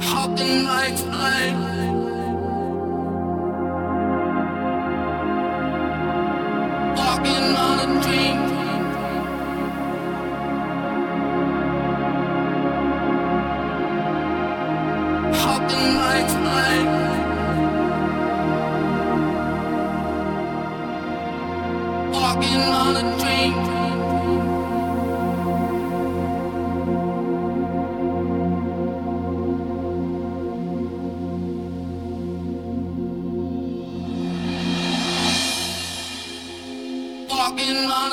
Hopping like flight.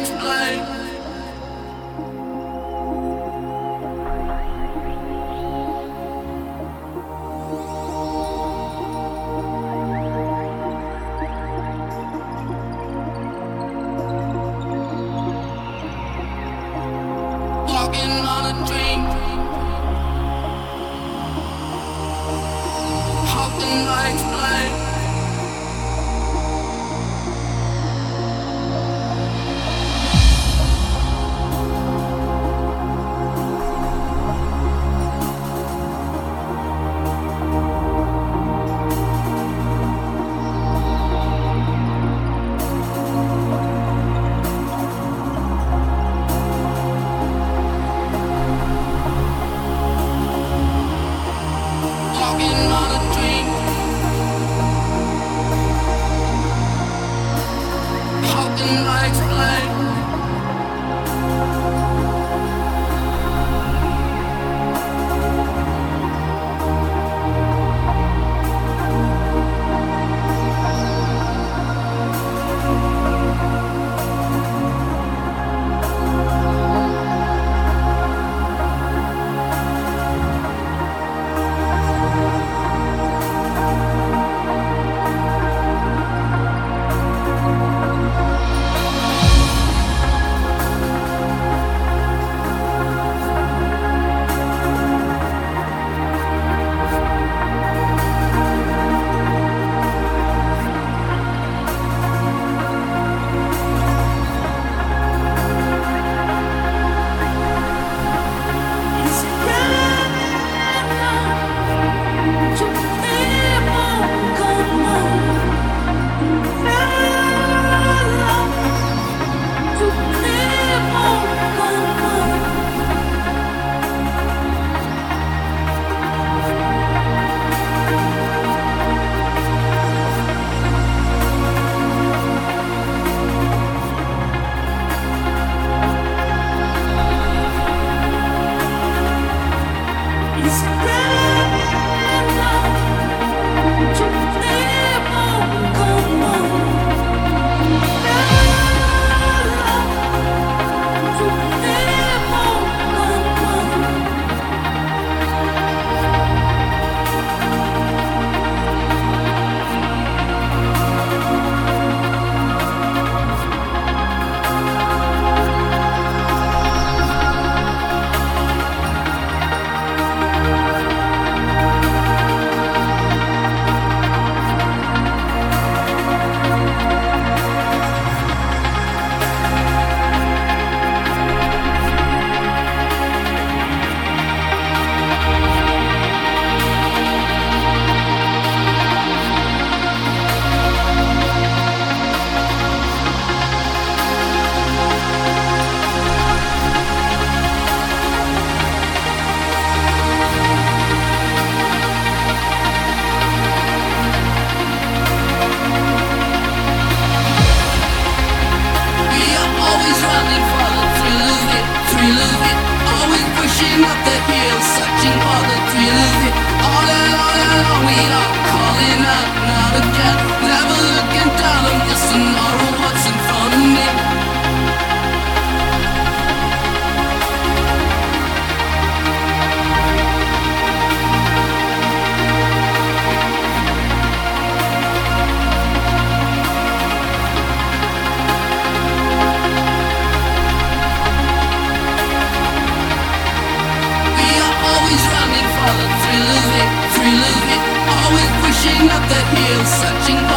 explain. Searching